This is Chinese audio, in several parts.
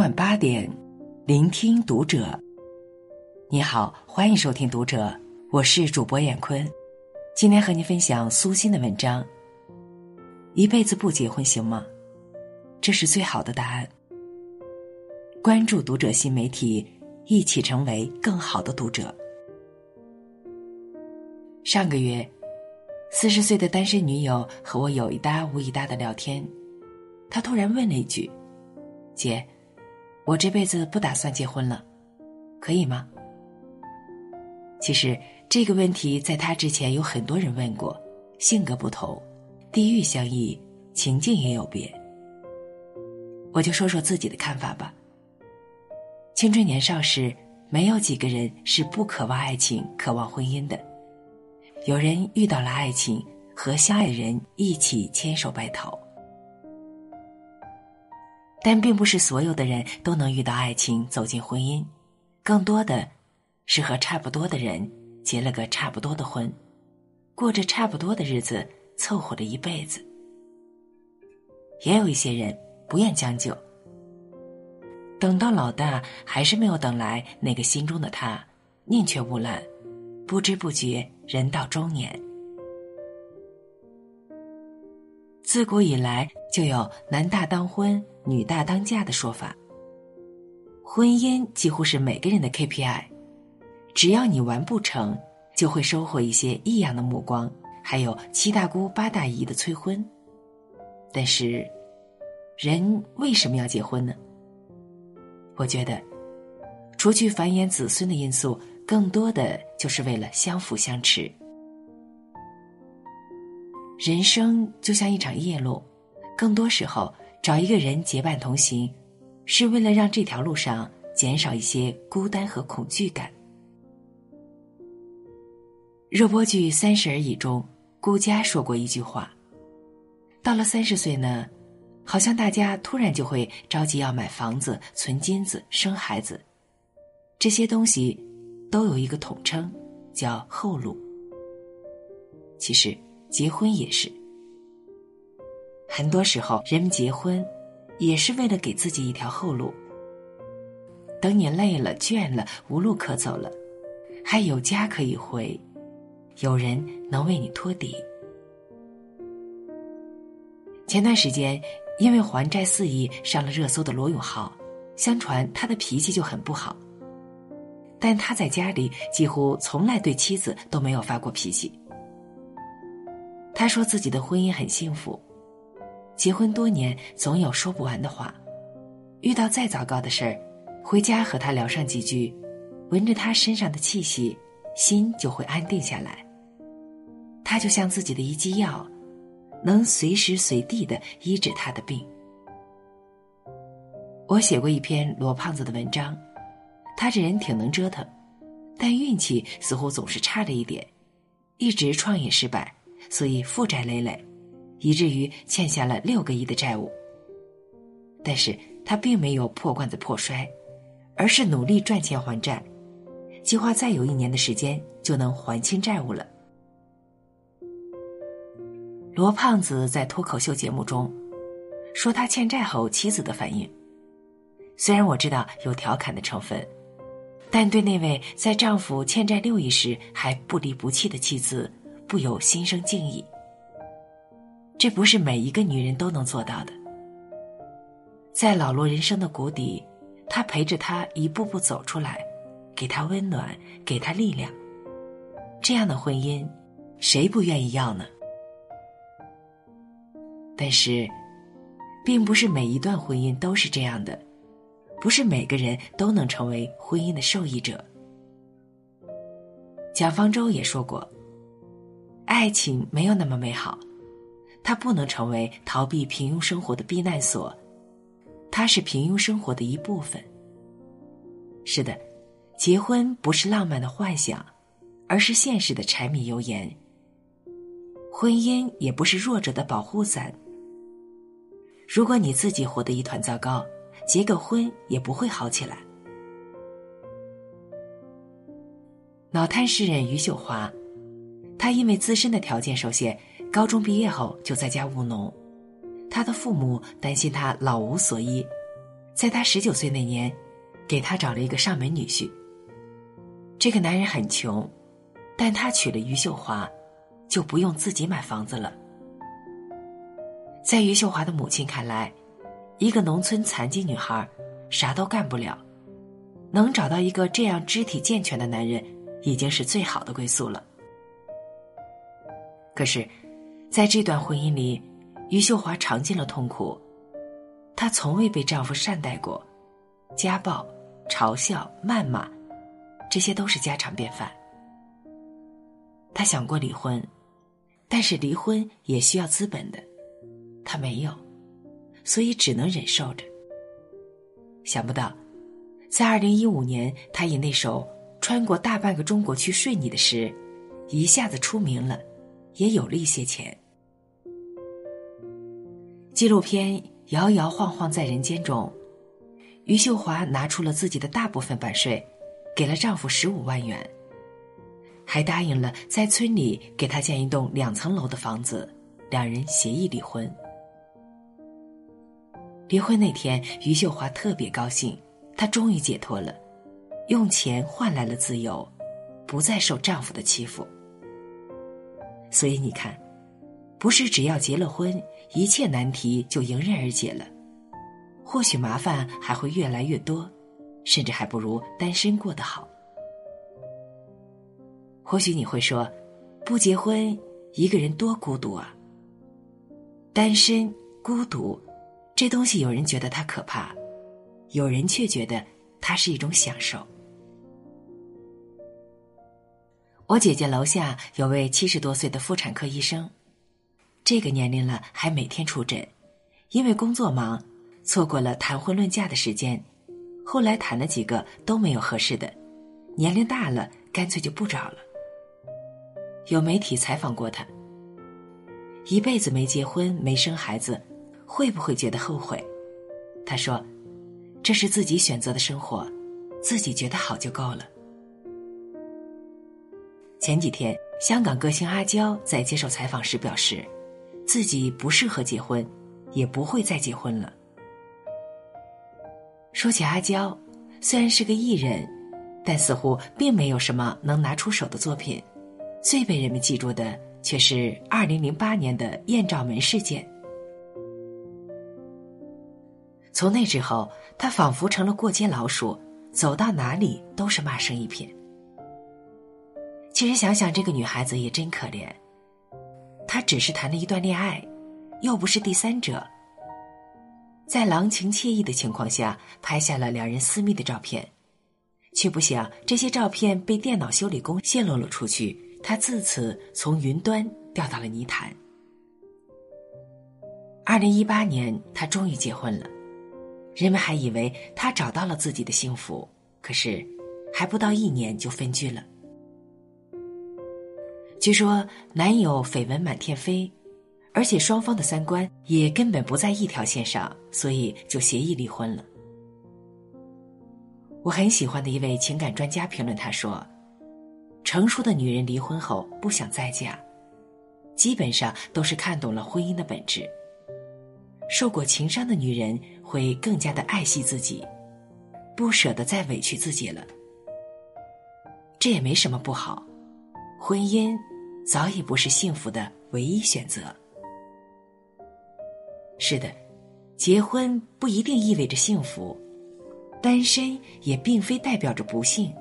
晚八点，聆听读者。你好，欢迎收听读者，我是主播闫坤。今天和你分享苏欣的文章。一辈子不结婚行吗？这是最好的答案。关注读者新媒体，一起成为更好的读者。上个月，四十岁的单身女友和我有一搭无一搭的聊天，她突然问了一句：“姐。”我这辈子不打算结婚了，可以吗？其实这个问题在他之前有很多人问过，性格不同，地域相异，情境也有别。我就说说自己的看法吧。青春年少时，没有几个人是不渴望爱情、渴望婚姻的。有人遇到了爱情，和相爱的人一起牵手白头。但并不是所有的人都能遇到爱情走进婚姻，更多的是和差不多的人结了个差不多的婚，过着差不多的日子，凑合了一辈子。也有一些人不愿将就，等到老大还是没有等来那个心中的他，宁缺毋滥，不知不觉人到中年。自古以来就有男大当婚。女大当嫁的说法，婚姻几乎是每个人的 KPI，只要你完不成，就会收获一些异样的目光，还有七大姑八大姨的催婚。但是，人为什么要结婚呢？我觉得，除去繁衍子孙的因素，更多的就是为了相辅相持。人生就像一场夜路，更多时候。找一个人结伴同行，是为了让这条路上减少一些孤单和恐惧感。热播剧《三十而已》中，顾佳说过一句话：“到了三十岁呢，好像大家突然就会着急要买房子、存金子、生孩子，这些东西都有一个统称，叫后路。其实结婚也是。”很多时候，人们结婚，也是为了给自己一条后路。等你累了、倦了、无路可走了，还有家可以回，有人能为你托底。前段时间，因为还债四亿上了热搜的罗永浩，相传他的脾气就很不好，但他在家里几乎从来对妻子都没有发过脾气。他说自己的婚姻很幸福。结婚多年，总有说不完的话。遇到再糟糕的事儿，回家和他聊上几句，闻着他身上的气息，心就会安定下来。他就像自己的一剂药，能随时随地的医治他的病。我写过一篇罗胖子的文章，他这人挺能折腾，但运气似乎总是差了一点，一直创业失败，所以负债累累。以至于欠下了六个亿的债务，但是他并没有破罐子破摔，而是努力赚钱还债，计划再有一年的时间就能还清债务了。罗胖子在脱口秀节目中说他欠债后妻子的反应，虽然我知道有调侃的成分，但对那位在丈夫欠债六亿时还不离不弃的妻子，不由心生敬意。这不是每一个女人都能做到的。在老罗人生的谷底，他陪着他一步步走出来，给他温暖，给他力量。这样的婚姻，谁不愿意要呢？但是，并不是每一段婚姻都是这样的，不是每个人都能成为婚姻的受益者。蒋方舟也说过，爱情没有那么美好。它不能成为逃避平庸生活的避难所，它是平庸生活的一部分。是的，结婚不是浪漫的幻想，而是现实的柴米油盐。婚姻也不是弱者的保护伞。如果你自己活得一团糟糕，结个婚也不会好起来。脑瘫诗人余秀华，他因为自身的条件受限。高中毕业后就在家务农，他的父母担心他老无所依，在他十九岁那年，给他找了一个上门女婿。这个男人很穷，但他娶了于秀华，就不用自己买房子了。在于秀华的母亲看来，一个农村残疾女孩，啥都干不了，能找到一个这样肢体健全的男人，已经是最好的归宿了。可是，在这段婚姻里，余秀华尝尽了痛苦，她从未被丈夫善待过，家暴、嘲笑、谩骂。这些都是家常便饭。他想过离婚，但是离婚也需要资本的，他没有，所以只能忍受着。想不到，在二零一五年，他以那首《穿过大半个中国去睡你》的诗，一下子出名了，也有了一些钱。纪录片《摇摇晃晃在人间》中，余秀华拿出了自己的大部分版税。给了丈夫十五万元，还答应了在村里给他建一栋两层楼的房子，两人协议离婚。离婚那天，于秀华特别高兴，她终于解脱了，用钱换来了自由，不再受丈夫的欺负。所以你看，不是只要结了婚，一切难题就迎刃而解了，或许麻烦还会越来越多。甚至还不如单身过得好。或许你会说，不结婚一个人多孤独啊。单身孤独，这东西有人觉得它可怕，有人却觉得它是一种享受。我姐姐楼下有位七十多岁的妇产科医生，这个年龄了还每天出诊，因为工作忙，错过了谈婚论嫁的时间。后来谈了几个都没有合适的，年龄大了，干脆就不找了。有媒体采访过他，一辈子没结婚没生孩子，会不会觉得后悔？他说：“这是自己选择的生活，自己觉得好就够了。”前几天，香港歌星阿娇在接受采访时表示，自己不适合结婚，也不会再结婚了。说起阿娇，虽然是个艺人，但似乎并没有什么能拿出手的作品。最被人们记住的却是二零零八年的艳照门事件。从那之后，她仿佛成了过街老鼠，走到哪里都是骂声一片。其实想想，这个女孩子也真可怜。她只是谈了一段恋爱，又不是第三者。在郎情妾意的情况下，拍下了两人私密的照片，却不想这些照片被电脑修理工泄露了出去，他自此从云端掉到了泥潭。二零一八年，他终于结婚了，人们还以为他找到了自己的幸福，可是还不到一年就分居了。据说男友绯闻满天飞。而且双方的三观也根本不在一条线上，所以就协议离婚了。我很喜欢的一位情感专家评论他说：“成熟的女人离婚后不想再嫁，基本上都是看懂了婚姻的本质。受过情伤的女人会更加的爱惜自己，不舍得再委屈自己了。这也没什么不好，婚姻早已不是幸福的唯一选择。”是的，结婚不一定意味着幸福，单身也并非代表着不幸。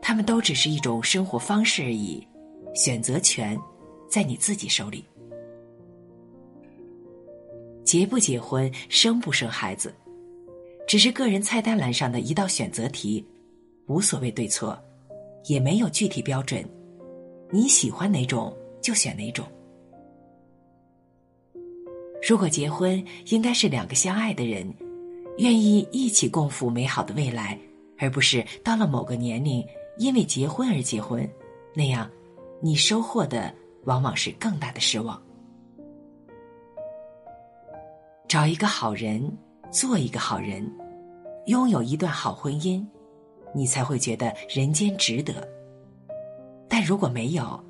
他们都只是一种生活方式而已，选择权在你自己手里。结不结婚，生不生孩子，只是个人菜单栏上的一道选择题，无所谓对错，也没有具体标准，你喜欢哪种就选哪种。如果结婚应该是两个相爱的人，愿意一起共赴美好的未来，而不是到了某个年龄因为结婚而结婚，那样，你收获的往往是更大的失望。找一个好人，做一个好人，拥有一段好婚姻，你才会觉得人间值得。但如果没有，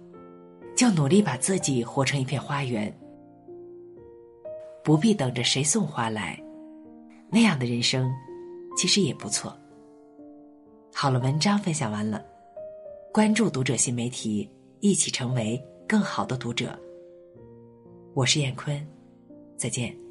就努力把自己活成一片花园。不必等着谁送花来，那样的人生，其实也不错。好了，文章分享完了，关注读者新媒体，一起成为更好的读者。我是燕坤，再见。